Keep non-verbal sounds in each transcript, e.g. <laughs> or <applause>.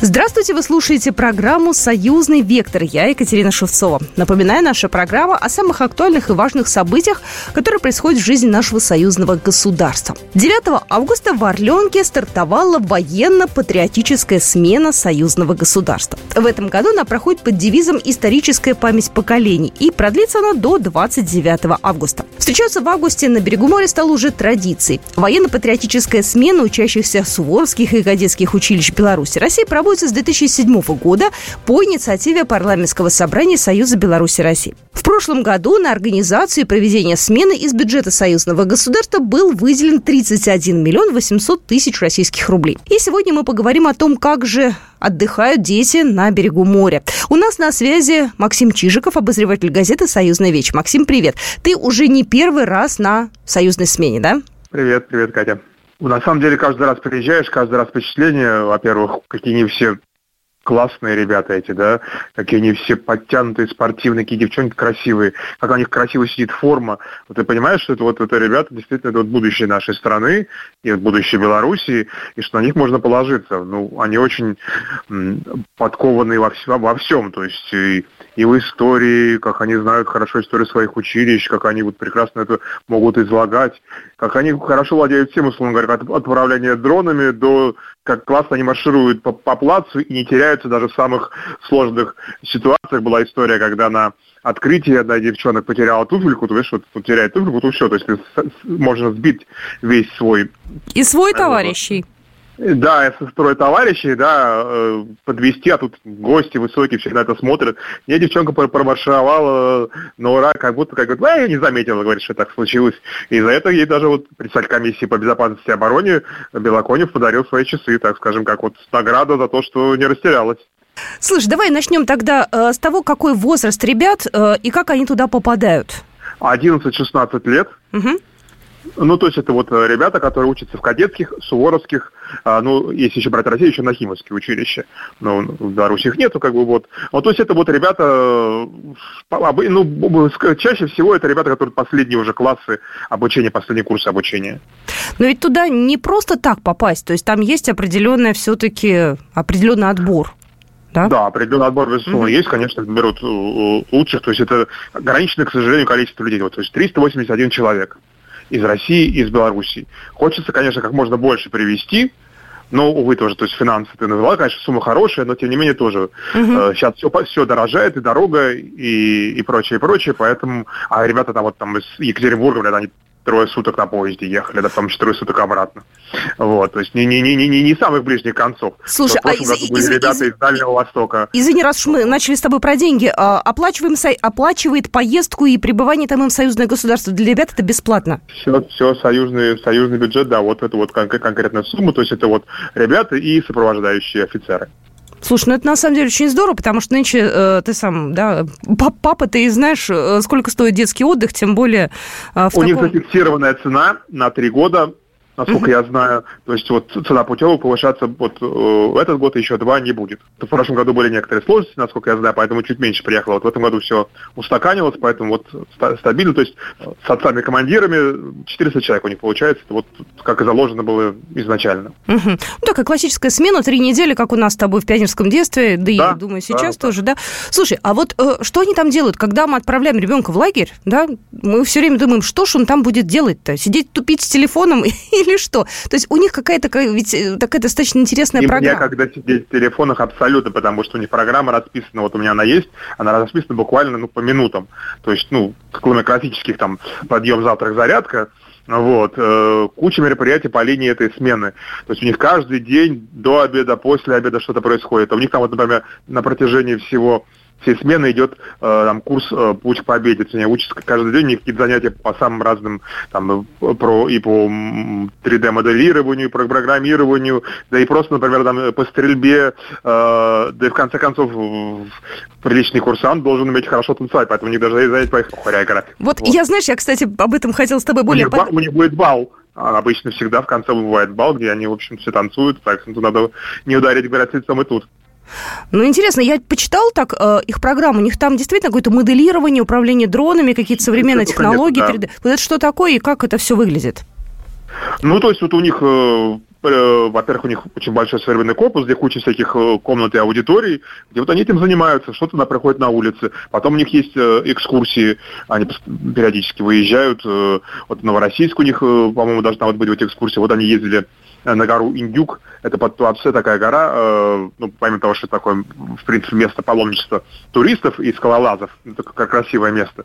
Здравствуйте, вы слушаете программу «Союзный вектор». Я Екатерина Шевцова. Напоминаю, наша программа о самых актуальных и важных событиях, которые происходят в жизни нашего союзного государства. 9 августа в Орленке стартовала военно-патриотическая смена союзного государства. В этом году она проходит под девизом «Историческая память поколений» и продлится она до 29 августа. Встречаться в августе на берегу моря стало уже традицией. Военно-патриотическая смена учащихся Суворовских и кадетских училищ Беларуси России проводится проводится с 2007 года по инициативе парламентского собрания Союза Беларуси России. В прошлом году на организацию и проведение смены из бюджета союзного государства был выделен 31 миллион 800 тысяч российских рублей. И сегодня мы поговорим о том, как же отдыхают дети на берегу моря. У нас на связи Максим Чижиков, обозреватель газеты «Союзная вечь». Максим, привет. Ты уже не первый раз на союзной смене, да? Привет, привет, Катя. На самом деле каждый раз приезжаешь, каждый раз впечатление, во-первых, какие они все классные ребята эти, да, какие они все подтянутые, спортивные, какие девчонки красивые, как у них красиво сидит форма. Вот ты понимаешь, что это вот это ребята действительно это вот будущее нашей страны и будущее Белоруссии, и что на них можно положиться. Ну, они очень подкованы во, всем, во всем, то есть и, и в истории, как они знают хорошо историю своих училищ, как они вот прекрасно это могут излагать, как они хорошо владеют всем, условно говоря, от отправления дронами до как классно они маршируют по, по плацу и не теряются даже в самых сложных ситуациях. Была история, когда на открытии одна девчонок потеряла туфельку, то видишь, вот теряет туфельку, то все, то есть можно сбить весь свой... И свой товарищей. Да, со строй товарищей, да, э, подвести, а тут гости высокие всегда это смотрят. Мне девчонка промаршировала на ура, как будто, как говорит, а я не заметила, говорит, что так случилось. И за это ей даже вот председатель комиссии по безопасности и обороне Белоконев подарил свои часы, так скажем, как вот награда за то, что не растерялась. Слушай, давай начнем тогда э, с того, какой возраст ребят э, и как они туда попадают. 11-16 лет. Угу. Ну, то есть это вот э, ребята, которые учатся в кадетских, суворовских, а, ну, если еще брать Россию, еще на Нахимовские училища. Ну, в Беларуси их нету, как бы вот. Ну, то есть это вот ребята, э, ну, чаще всего это ребята, которые последние уже классы обучения, последние курсы обучения. Но ведь туда не просто так попасть, то есть там есть определенный все-таки определенный отбор. Да? да, определенный отбор, безусловно, mm-hmm. есть, конечно, берут э, лучших, то есть это ограниченное, к сожалению, количество людей, вот, то есть 381 человек из России, из Белоруссии. Хочется, конечно, как можно больше привести, но, увы, тоже, то есть финансы ты назвала, конечно, сумма хорошая, но тем не менее тоже угу. э, сейчас все, все дорожает, и дорога, и, и прочее, и прочее, поэтому, а ребята там вот там из Екатеринбурга, блядь, они трое суток на поезде ехали, да, там четыре суток обратно. Вот, то есть не, не, не, не, не самых ближних концов. Слушай, а из, из, были ребята из, из Дальнего Востока. Извини, раз уж мы начали с тобой про деньги, а, оплачиваем, оплачивает поездку и пребывание там им союзное государство. Для ребят это бесплатно? Все, все союзный, союзный бюджет, да, вот это вот кон- конкретная сумма, то есть это вот ребята и сопровождающие офицеры. Слушай, ну это на самом деле очень здорово, потому что нынче э, ты сам, да, папа, ты знаешь, э, сколько стоит детский отдых, тем более... Э, в У таком... них зафиксированная цена на три года, насколько я знаю. То есть вот цена путевок повышаться вот э, этот год еще два не будет. В прошлом году были некоторые сложности, насколько я знаю, поэтому чуть меньше приехало. Вот в этом году все устаканилось, поэтому вот стабильно. То есть с отцами командирами 400 человек у них получается, вот как и заложено было изначально. Ну, такая классическая смена, три недели, как у нас с тобой в пионерском детстве, да, да я думаю, сейчас да, тоже, да. да. Слушай, а вот э, что они там делают, когда мы отправляем ребенка в лагерь, да, мы все время думаем, что ж он там будет делать-то? Сидеть тупить с телефоном <laughs> или или что? То есть у них какая-то ведь э, такая достаточно интересная и программа. когда сидеть в телефонах абсолютно, потому что у них программа расписана, вот у меня она есть, она расписана буквально ну, по минутам. То есть, ну, кроме классических там подъем, завтрак, зарядка, вот, э, куча мероприятий по линии этой смены. То есть у них каждый день до обеда, после обеда что-то происходит. А у них там, вот, например, на протяжении всего всей смены идет э, там курс э, «Путь к победе». Они учатся каждый день, какие-то занятия по самым разным, там, про, и по 3D-моделированию, и по программированию, да и просто, например, там, по стрельбе, э, да и в конце концов приличный курсант должен уметь хорошо танцевать, поэтому у них даже занятия по хореографии. Вот, вот я, знаешь, я, кстати, об этом хотел с тобой более... У них, под... у них будет бал. А обычно всегда в конце бывает бал, где они, в общем, все танцуют, так что надо не ударить, говорят, лицом и тут. Ну, интересно, я почитал так э, их программу, у них там действительно какое-то моделирование, управление дронами, какие-то современные это, технологии, конечно, да. 3D. Вот это что такое и как это все выглядит? Ну, то есть вот у них э, Э, во-первых, у них очень большой современный корпус, где куча всяких э, комнат и аудиторий, где вот они этим занимаются, что-то на проходит на улице. Потом у них есть э, экскурсии, они периодически выезжают. Вот в Новороссийск у них, по-моему, должна вот быть вот экскурсия. Вот они ездили на гору Индюк. Это под Туапсе такая гора, э, ну, помимо того, что это такое, в принципе, место паломничества туристов и скалолазов, это как красивое место.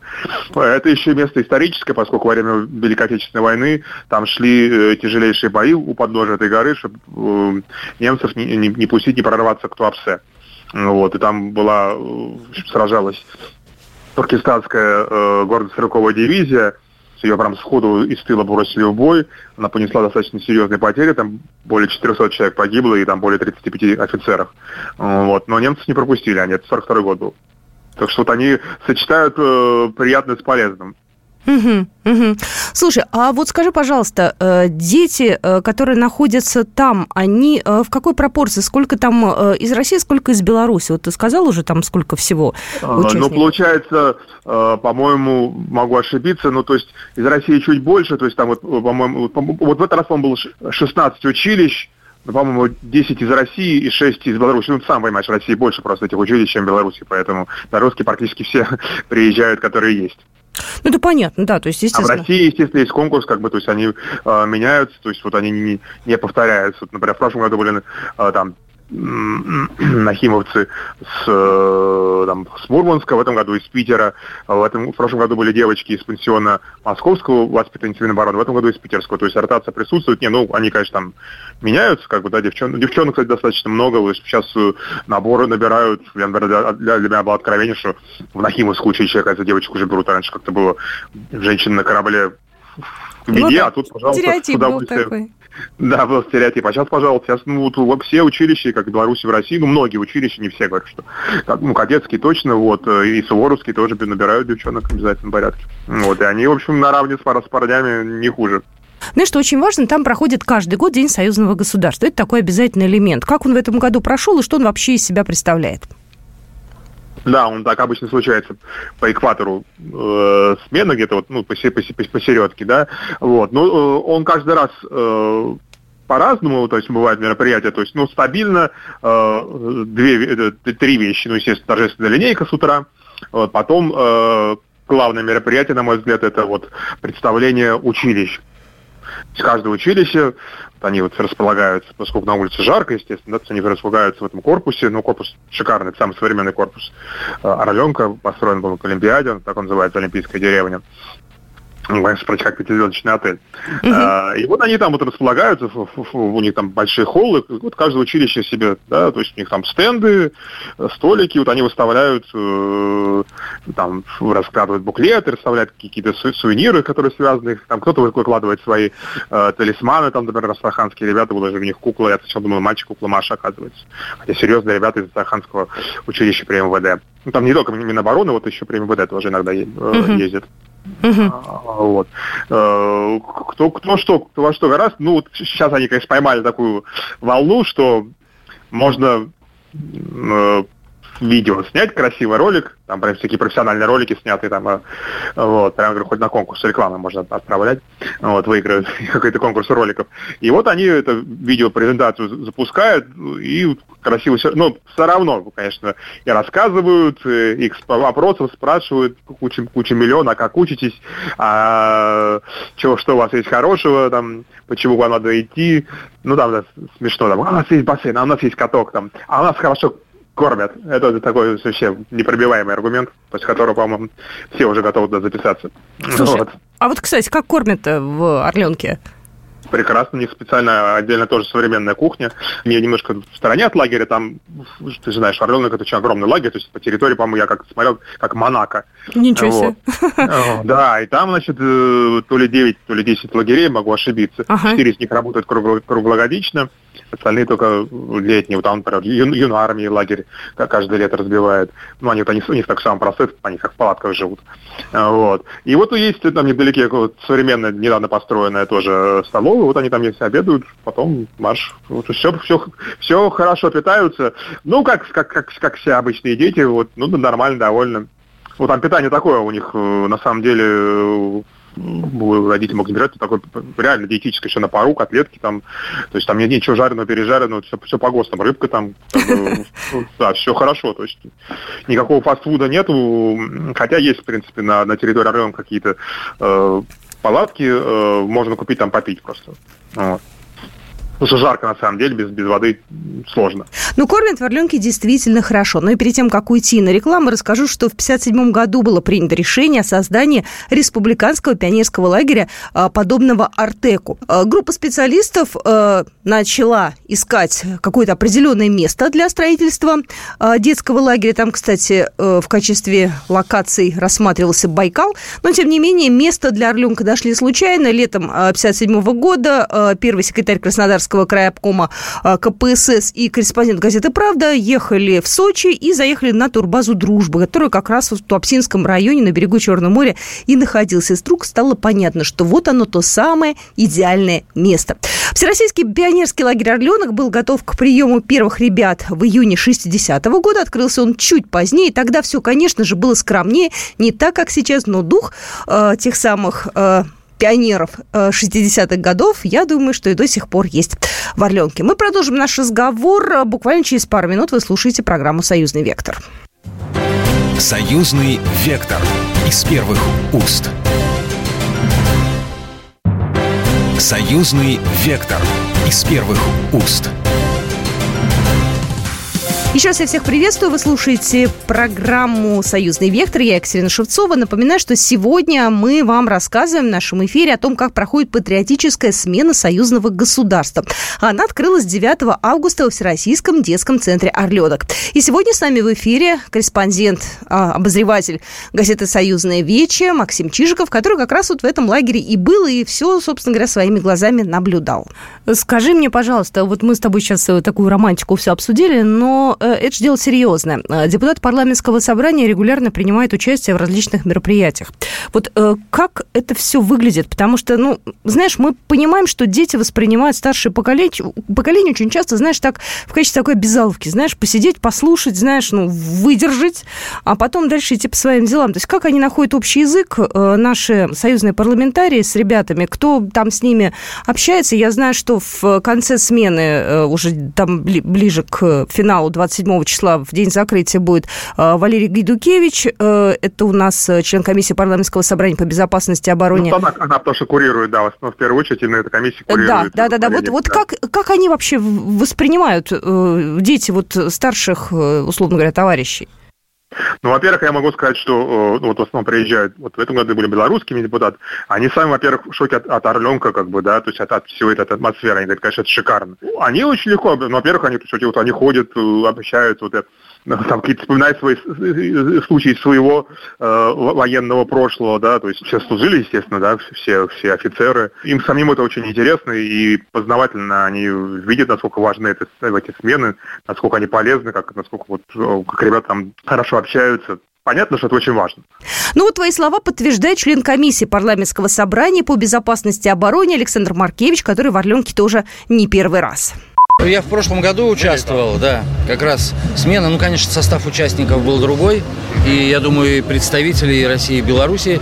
Это еще место историческое, поскольку во время Великой Отечественной войны там шли э, тяжелейшие бои у подножия этой горы, чтобы э, немцев не, не, не пустить, не прорваться к Туапсе. Вот, и там была, э, сражалась туркестанская э, гордо-стрелковая дивизия, ее прям сходу из тыла бросили в бой, она понесла достаточно серьезные потери, там более 400 человек погибло и там более 35 офицеров. Вот. Но немцы не пропустили, они, это 42 год был. Так что вот они сочетают э, приятное с полезным. Угу, угу. Слушай, а вот скажи, пожалуйста, э, дети, э, которые находятся там, они э, в какой пропорции? Сколько там из России, сколько из Беларуси? Вот ты сказал уже там сколько всего а, ну, участников? Ну, получается, по-моему, могу ошибиться, но то есть из России чуть больше, то есть там вот, по-моему, вот в этот раз, по-моему, было 16 училищ, ну, по-моему, 10 из России и 6 из Беларуси. Ну, ты сам понимаешь, в России больше просто этих училищ, чем в Беларуси, поэтому белорусские практически все <laughs> приезжают, которые есть. Ну, это понятно, да, то есть, естественно... А в России, естественно, есть конкурс, как бы, то есть они э, меняются, то есть вот они не, не повторяются. Вот, например, в прошлом году были э, там <clears throat> нахимовцы с, э, там, с Мурманска, в этом году из Питера. В, этом, в прошлом году были девочки из пансиона московского воспитанницы Минобороны, в этом году из питерского. То есть ротация присутствует. Не, ну, они, конечно, там меняются, как бы, да, девчон, девчонок, кстати, достаточно много. Есть сейчас э, наборы набирают. Я, например, для, для меня было откровение, что в Нахимовском училище, оказывается, девочек уже берут. Раньше как-то было женщины на корабле в беде, ну, да, а тут, пожалуйста, стереотип был такой. Да, был стереотип. А сейчас, пожалуйста, сейчас, ну, вот все училища, как в Беларуси, в России, ну, многие училища, не все говорят, что, ну, кадетские точно, вот, э, и суворовские тоже набирают девчонок в порядке. Вот, и они, в общем, наравне с, с парнями не хуже. Знаешь, что очень важно, там проходит каждый год День союзного государства. Это такой обязательный элемент. Как он в этом году прошел и что он вообще из себя представляет? Да, он так обычно случается по экватору э, смена где-то вот, ну, посередке, да, вот. Но э, он каждый раз э, по-разному, то есть бывают мероприятия, то есть, ну, стабильно э, две, э, три вещи, ну, естественно, торжественная линейка с утра, вот, потом э, главное мероприятие, на мой взгляд, это вот представление училищ. Из каждого училища они вот располагаются, поскольку на улице жарко, естественно, да, они располагаются в этом корпусе, ну, корпус шикарный, это самый современный корпус э, Орленка, построен был к Олимпиаде, так он называется, Олимпийская деревня прочь как пятизвездочный отель. Uh-huh. А, и вот они там вот располагаются, у них там большие холлы, вот каждое училище себе, да, то есть у них там стенды, столики, вот они выставляют, э, там раскладывают буклеты, расставляют какие-то сувениры, которые связаны, там кто-то выкладывает свои э, талисманы, там, например, астраханские ребята, вот даже у них кукла, я сначала думал, мальчик кукла Маша, оказывается. Хотя серьезные ребята из астраханского училища при МВД. Ну, там не только Минобороны, вот еще при МВД тоже иногда э, uh-huh. ездят. Угу. Вот. Э, кто, кто что, кто во что гораздо. Ну, вот сейчас они, конечно, поймали такую волну, что можно э, видео снять, красивый ролик, там прям всякие профессиональные ролики снятые, там, э, вот, прям, говорю, хоть на конкурс рекламы можно отправлять, вот, выиграют <laughs> какой-то конкурс роликов. И вот они эту видеопрезентацию запускают, и красиво все, ну, все равно, конечно, и рассказывают, э, и вопросов спрашивают, куча, куча миллион, а как учитесь, а чего, что у вас есть хорошего, там, почему вам надо идти, ну, там, да, смешно, там, а у нас есть бассейн, а у нас есть каток, там, а у нас хорошо кормят. Это такой вообще непробиваемый аргумент, после которого, по-моему, все уже готовы туда записаться. Слушай, вот. а вот, кстати, как кормят в Орленке? прекрасно. У них специально отдельно тоже современная кухня. Мне немножко в стороне от лагеря, там, ты же знаешь, Орленок это очень огромный лагерь, то есть по территории, по-моему, я как смотрел, как Монако. Ничего себе. Да, и там, значит, э, то ли 9, то ли 10 лагерей, могу ошибиться. Четыре из них работают круглогодично. Остальные только летние. Вот там, например, ю, юнармии лагерь каждое лето разбивает. Ну, они, они у них так самый процесс, они как в палатках живут. А, вот. И вот есть там недалеке вот, современная, недавно построенная тоже столовая, вот они там есть обедают, потом марш. Вот, все, все, все хорошо питаются. Ну, как, как, как, как все обычные дети, вот, ну, нормально, довольно. Вот там питание такое у них, э, на самом деле, родители могут забирать такой реально диетическое еще на пару, котлетки там, то есть там нет ничего жареного, пережаренного, все, все по ГОСТам, рыбка там, <laughs> ну, да, все хорошо, то есть никакого фастфуда нету, хотя есть, в принципе, на, на территории Орленка какие-то э, палатки, э, можно купить там попить просто. Вот. Потому что жарко, на самом деле, без, без воды сложно. Ну, кормят в Орленке действительно хорошо. Но и перед тем, как уйти на рекламу, расскажу, что в 1957 году было принято решение о создании республиканского пионерского лагеря, а, подобного Артеку. А, группа специалистов а, начала искать какое-то определенное место для строительства детского лагеря. Там, кстати, в качестве локаций рассматривался Байкал. Но, тем не менее, место для Орленка нашли случайно. Летом 1957 года первый секретарь Краснодарского Краснодарского края обкома а, КПСС и корреспондент газеты «Правда» ехали в Сочи и заехали на турбазу «Дружба», которая как раз в Туапсинском районе на берегу Черного моря и находился. И вдруг стало понятно, что вот оно то самое идеальное место. Всероссийский пионерский лагерь «Орленок» был готов к приему первых ребят в июне 60-го года. Открылся он чуть позднее. Тогда все, конечно же, было скромнее. Не так, как сейчас, но дух э, тех самых... Э, пионеров 60-х э, годов, я думаю, что и до сих пор есть в Орленке. Мы продолжим наш разговор. Буквально через пару минут вы слушаете программу «Союзный вектор». «Союзный вектор» из первых уст. «Союзный вектор» из первых уст. Еще раз я всех приветствую. Вы слушаете программу «Союзный вектор». Я Екатерина Шевцова. Напоминаю, что сегодня мы вам рассказываем в нашем эфире о том, как проходит патриотическая смена союзного государства. Она открылась 9 августа во Всероссийском детском центре «Орленок». И сегодня с нами в эфире корреспондент, а, обозреватель газеты «Союзная Вече» Максим Чижиков, который как раз вот в этом лагере и был, и все, собственно говоря, своими глазами наблюдал. Скажи мне, пожалуйста, вот мы с тобой сейчас э, такую романтику все обсудили, но это же дело серьезное. Э, депутат парламентского собрания регулярно принимает участие в различных мероприятиях. Вот э, как это все выглядит? Потому что, ну, знаешь, мы понимаем, что дети воспринимают старшее поколение, поколение очень часто, знаешь, так в качестве такой обязаловки, знаешь, посидеть, послушать, знаешь, ну, выдержать, а потом дальше идти по своим делам. То есть как они находят общий язык, наши союзные парламентарии с ребятами, кто там с ними общается. Я знаю, что в конце смены, уже там ближе к финалу 20 27 числа, в день закрытия, будет э, Валерий Гайдукевич. Э, это у нас э, член комиссии парламентского собрания по безопасности и обороне. Ну, она, она что курирует, да, в, в первую очередь, именно эта комиссия курирует. Да, да, да, да. Вот, вот да. Как, как они вообще воспринимают дети вот старших, условно говоря, товарищей? Ну, во-первых, я могу сказать, что ну, вот в основном приезжают, вот в этом году были белорусскими депутаты, они сами, во-первых, в шоке от, от Орленка, как бы, да, то есть от, от всего этой атмосферы, они говорят, конечно, это шикарно. Они очень легко, ну, во-первых, они, то есть, вот, они ходят, э, общаются, вот это, там какие-то вспоминают свои случаи своего э, военного прошлого, да, то есть все служили, естественно, да, все, все офицеры. Им самим это очень интересно и познавательно. Они видят, насколько важны это, эти смены, насколько они полезны, как, насколько вот, как ребята там хорошо общаются. Понятно, что это очень важно. Ну вот твои слова подтверждает член комиссии парламентского собрания по безопасности и обороне Александр Маркевич, который в Орленке тоже не первый раз. Я в прошлом году участвовал, да, как раз смена. Ну, конечно, состав участников был другой. И я думаю, и представители России, и Беларуси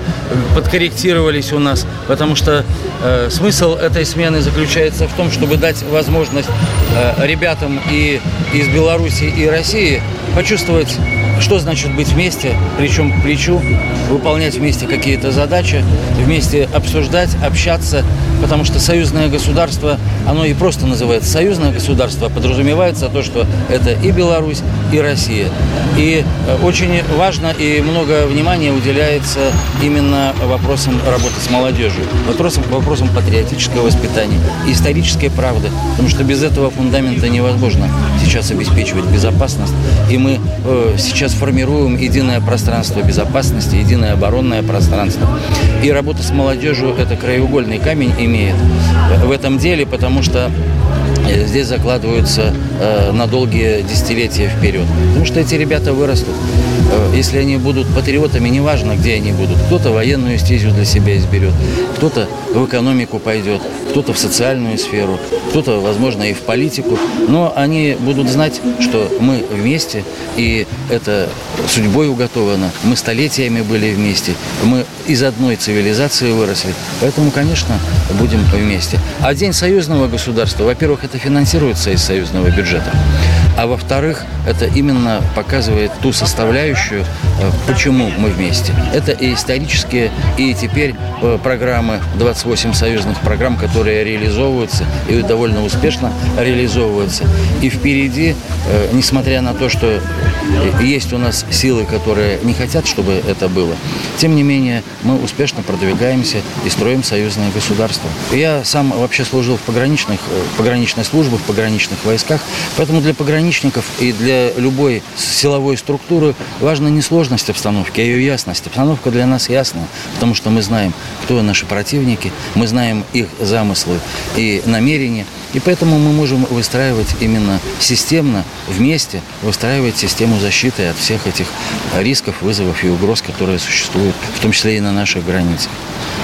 подкорректировались у нас, потому что э, смысл этой смены заключается в том, чтобы дать возможность э, ребятам и из Беларуси, и России почувствовать что значит быть вместе, плечом к плечу, выполнять вместе какие-то задачи, вместе обсуждать, общаться, потому что союзное государство, оно и просто называется союзное государство, подразумевается то, что это и Беларусь, и Россия. И э, очень важно и много внимания уделяется именно вопросам работы с молодежью, вопросам, вопросам патриотического воспитания, исторической правды, потому что без этого фундамента невозможно сейчас обеспечивать безопасность. И мы э, сейчас сформируем единое пространство безопасности, единое оборонное пространство. И работа с молодежью – это краеугольный камень имеет в этом деле, потому что здесь закладываются э, на долгие десятилетия вперед. Потому что эти ребята вырастут. Если они будут патриотами, неважно, где они будут. Кто-то военную стезю для себя изберет, кто-то в экономику пойдет, кто-то в социальную сферу, кто-то, возможно, и в политику. Но они будут знать, что мы вместе, и это судьбой уготовано. Мы столетиями были вместе, мы из одной цивилизации выросли. Поэтому, конечно, будем вместе. А День союзного государства, во-первых, это финансируется из союзного бюджета. А во-вторых, это именно показывает ту составляющую, э, почему мы вместе. Это и исторические, и теперь э, программы, 28 союзных программ, которые реализовываются и довольно успешно реализовываются. И впереди, э, несмотря на то, что есть у нас силы, которые не хотят, чтобы это было, тем не менее мы успешно продвигаемся и строим союзное государство. Я сам вообще служил в пограничных, пограничной службе, в пограничных войсках, поэтому для пограничных пограничников и для любой силовой структуры важна не сложность обстановки, а ее ясность. Обстановка для нас ясная, потому что мы знаем, кто наши противники, мы знаем их замыслы и намерения. И поэтому мы можем выстраивать именно системно, вместе, выстраивать систему защиты от всех этих рисков, вызовов и угроз, которые существуют, в том числе и на наших границах.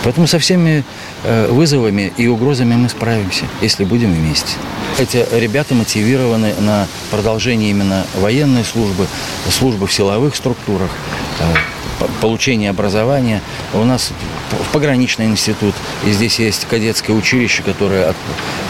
Поэтому со всеми э, вызовами и угрозами мы справимся, если будем вместе. Эти ребята мотивированы на продолжение именно военной службы, службы в силовых структурах, э, получение образования. У нас пограничный институт, и здесь есть кадетское училище, которое,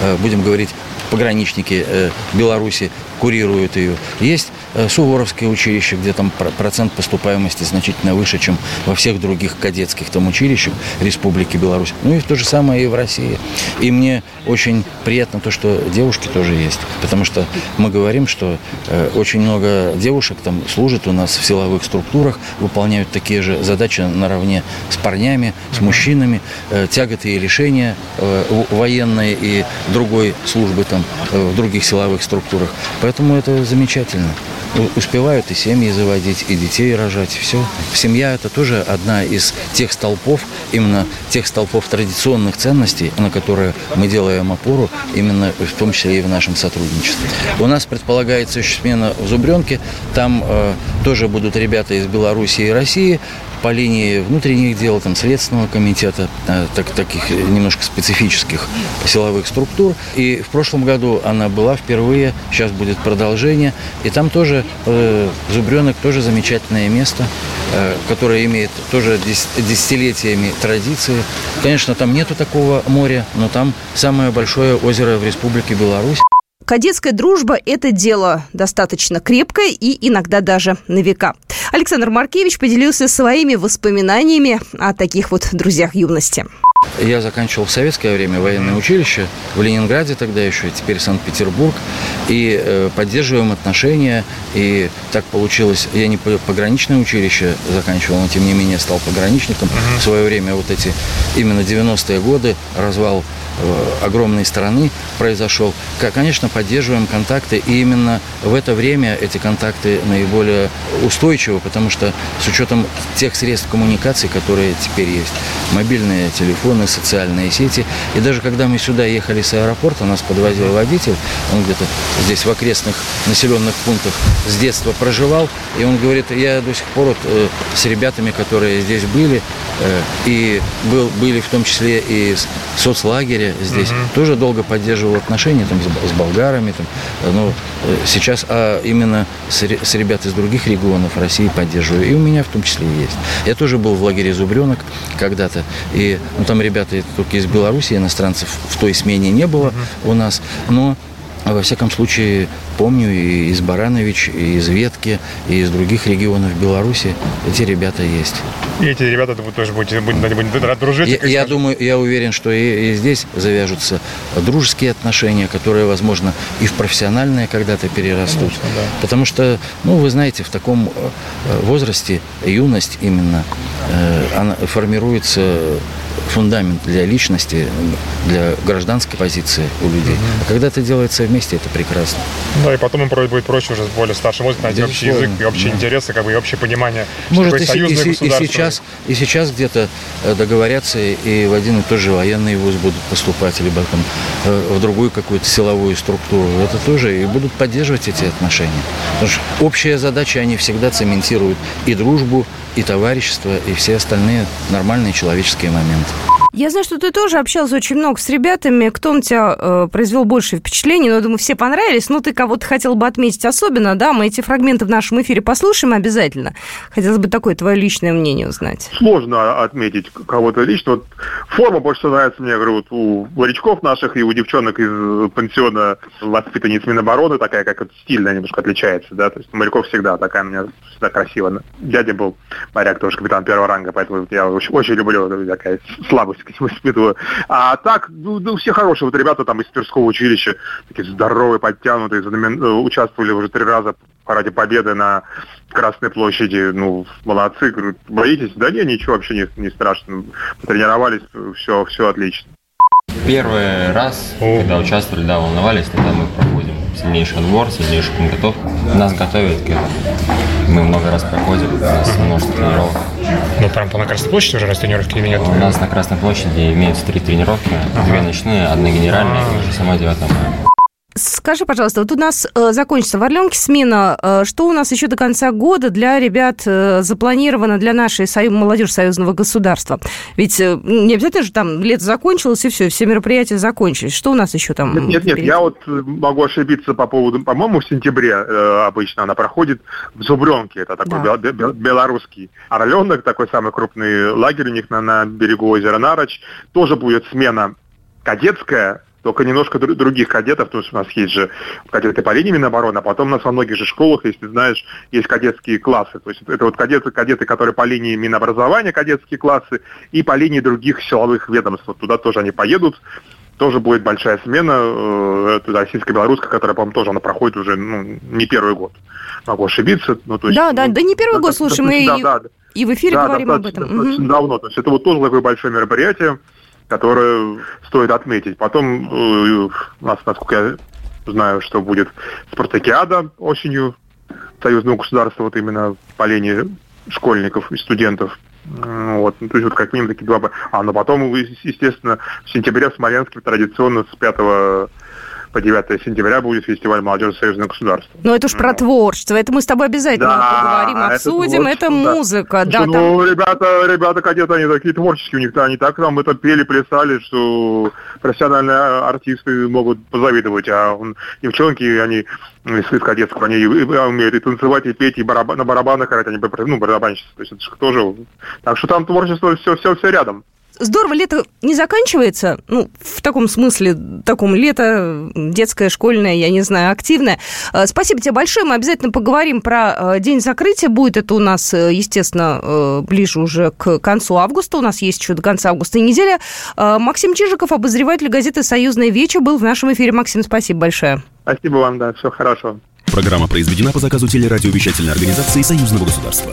э, будем говорить, пограничники Беларуси курируют ее. Есть Э, Суворовское училище, где там процент поступаемости значительно выше, чем во всех других кадетских там училищах Республики Беларусь. Ну и то же самое и в России. И мне очень приятно то, что девушки тоже есть. Потому что мы говорим, что э, очень много девушек там служат у нас в силовых структурах, выполняют такие же задачи наравне с парнями, с мужчинами, э, тяготы и лишения военной и другой службы там в других силовых структурах. Поэтому это замечательно успевают и семьи заводить, и детей рожать. Все. Семья – это тоже одна из тех столпов, именно тех столпов традиционных ценностей, на которые мы делаем опору, именно в том числе и в нашем сотрудничестве. У нас предполагается еще смена в Зубренке. Там э, тоже будут ребята из Беларуси и России по линии внутренних дел, там, Следственного комитета, э, так, таких немножко специфических силовых структур. И в прошлом году она была впервые, сейчас будет продолжение. И там тоже э, Зубренок тоже замечательное место, э, которое имеет тоже десятилетиями традиции. Конечно, там нету такого моря, но там самое большое озеро в Республике Беларусь. Кадетская дружба – это дело достаточно крепкое и иногда даже на века. Александр Маркевич поделился своими воспоминаниями о таких вот друзьях юности. Я заканчивал в советское время военное училище в Ленинграде тогда еще, теперь Санкт-Петербург. И э, поддерживаем отношения. И так получилось, я не пограничное училище заканчивал, но тем не менее стал пограничником. В свое время вот эти именно 90-е годы, развал Э, огромной страны произошел. Конечно, поддерживаем контакты, и именно в это время эти контакты наиболее устойчивы, потому что с учетом тех средств коммуникации, которые теперь есть, мобильные телефоны, социальные сети, и даже когда мы сюда ехали с аэропорта, нас подвозил водитель, он где-то здесь в окрестных населенных пунктах с детства проживал, и он говорит, я до сих пор вот, э, с ребятами, которые здесь были, э, и был, были в том числе и соцлагеря, здесь, угу. тоже долго поддерживал отношения там, с, с болгарами. Там, но э, сейчас а именно с, с ребят из других регионов России поддерживаю. И у меня в том числе есть. Я тоже был в лагере Зубренок когда-то. И ну, там ребята только из Беларуси, иностранцев в той смене не было у нас. Но во всяком случае, помню и из Баранович, и из Ветки, и из других регионов Беларуси эти ребята есть. И эти ребята вы тоже будете, будете, будете дружить? Я, я думаю, я уверен, что и, и здесь завяжутся дружеские отношения, которые, возможно, и в профессиональные когда-то перерастут. Конечно, да. Потому что, ну, вы знаете, в таком э, возрасте юность именно, э, она формируется фундамент для личности, для гражданской позиции у людей. А когда это делается вместе, это прекрасно. Да, и потом им будет проще уже более старшим возрастом найти общий язык и общие интересы, как бы и общее понимание, Может, что и, союзное и, государство. И сейчас, и сейчас где-то э, договорятся и в один и тот же военный вуз будут поступать, либо там э, в другую какую-то силовую структуру. Это тоже и будут поддерживать эти отношения. Потому что общая задача, они всегда цементируют и дружбу, и товарищество, и все остальные нормальные человеческие моменты. Я знаю, что ты тоже общался очень много с ребятами. Кто на тебя э, произвел больше впечатлений? Ну, я думаю, все понравились. Ну, ты кого-то хотел бы отметить особенно, да? Мы эти фрагменты в нашем эфире послушаем обязательно. Хотелось бы такое твое личное мнение узнать. Сложно отметить кого-то лично. Вот форма больше всего нравится мне, говорю, вот у морячков наших и у девчонок из пансиона воспитанниц Минобороны такая, как вот стильная немножко отличается, да? То есть моряков всегда такая у меня всегда красиво. Дядя был моряк тоже, капитан первого ранга, поэтому я очень, очень люблю такая слабость <laughs> нему испытываю. А так, ну, ну, все хорошие. Вот ребята там из Тверского училища, такие здоровые, подтянутые, знамен... Э, участвовали уже три раза ради победы на Красной площади. Ну, молодцы. Говорю, боитесь? Да не, ничего вообще не, не страшно. Потренировались, все, все отлично. Первый раз, когда участвовали, да, волновались, тогда мы проходим сильнейший отбор, сильнейшую подготовку. Нас готовят к этому. Мы много раз проходим, у нас множество тренировок. Ну, прям по на Красной площади уже раз тренировки или нет? У нас на Красной площади имеются три тренировки. Ага. Две ночные, одна генеральная и уже сама 9 мая. Скажи, пожалуйста, вот у нас э, закончится в Орленке смена. Э, что у нас еще до конца года для ребят э, запланировано для нашей сою... молодежи союзного государства? Ведь не обязательно же там лето закончилось, и все, все мероприятия закончились. Что у нас еще там? Нет, нет, нет я вот могу ошибиться по поводу, по-моему, в сентябре э, обычно она проходит в Зубренке. Это такой да. бел- белорусский Орленок, такой самый крупный лагерь у них на, на берегу озера Нароч. Тоже будет смена кадетская только немножко других кадетов, потому что у нас есть же кадеты по линии Минобороны, а потом у нас во многих же школах, если знаешь, есть кадетские классы. То есть это вот кадеты, кадеты, которые по линии Минобразования, кадетские классы, и по линии других силовых ведомств. Туда тоже они поедут тоже будет большая смена, э, российско-белорусская, которая, по-моему, тоже она проходит уже ну, не первый год. Могу ошибиться. Ну, то есть, да, да, ну, да не первый год, слушай, мы да, и, да, и в эфире да, говорим об этом. Угу. давно. То есть это вот тоже такое большое мероприятие которое стоит отметить. Потом э, у нас, насколько я знаю, что будет спартакиада осенью союзного государства, вот именно по линии школьников и студентов. Вот, ну, то есть вот как минимум такие два... А, но потом, естественно, в сентябре в Смоленске традиционно с 5 по 9 сентября будет фестиваль молодежи союзного государства. Ну, это уж про творчество. Это мы с тобой обязательно да, поговорим, обсудим. Это, это музыка. Да, ну, там... ребята, ребята, кадеты, они такие творческие у них. Они так там это пели, плясали, что профессиональные артисты могут позавидовать. А он, девчонки, они из, из кадетского, они умеют и танцевать, и петь, и барабан, на барабанах играть, они ну, барабанщицы. То есть это тоже... Так что там творчество все, все, все рядом здорово, лето не заканчивается, ну, в таком смысле, таком лето, детское, школьное, я не знаю, активное. Э, спасибо тебе большое, мы обязательно поговорим про э, день закрытия, будет это у нас, э, естественно, ближе уже к концу августа, у нас есть еще до конца августа и неделя. Максим Чижиков, обозреватель газеты «Союзная вечер», был в нашем эфире. Максим, спасибо большое. Спасибо вам, да, все хорошо. Программа произведена по заказу телерадиовещательной организации Союзного государства.